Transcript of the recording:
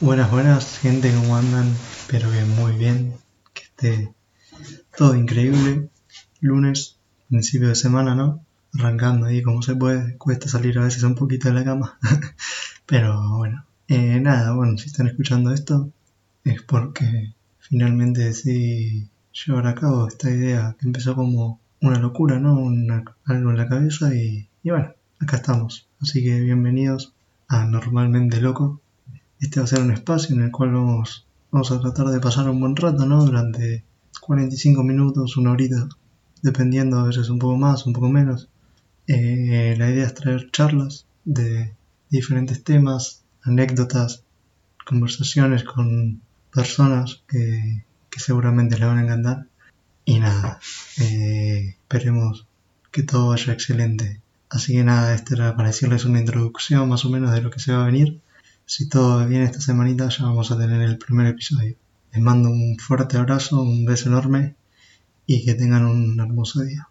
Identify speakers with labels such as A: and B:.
A: Buenas, buenas, gente, ¿cómo andan? Espero que muy bien, que esté todo increíble. Lunes, principio de semana, ¿no? Arrancando ahí como se puede, cuesta salir a veces un poquito de la cama. Pero bueno, eh, nada, bueno, si están escuchando esto es porque finalmente decidí llevar a cabo esta idea que empezó como una locura, ¿no? algo en la cabeza y, y bueno, acá estamos. Así que bienvenidos a Normalmente Loco. Este va a ser un espacio en el cual vamos, vamos a tratar de pasar un buen rato, ¿no? Durante 45 minutos, una horita, dependiendo a veces un poco más, un poco menos. Eh, la idea es traer charlas de diferentes temas, anécdotas, conversaciones con personas que, seguramente les van a encantar. Y nada, eh, esperemos que todo vaya excelente. Así que nada, esta era para decirles una introducción más o menos de lo que se va a venir. Si todo va bien esta semanita ya vamos a tener el primer episodio. Les mando un fuerte abrazo, un beso enorme y que tengan un hermoso día.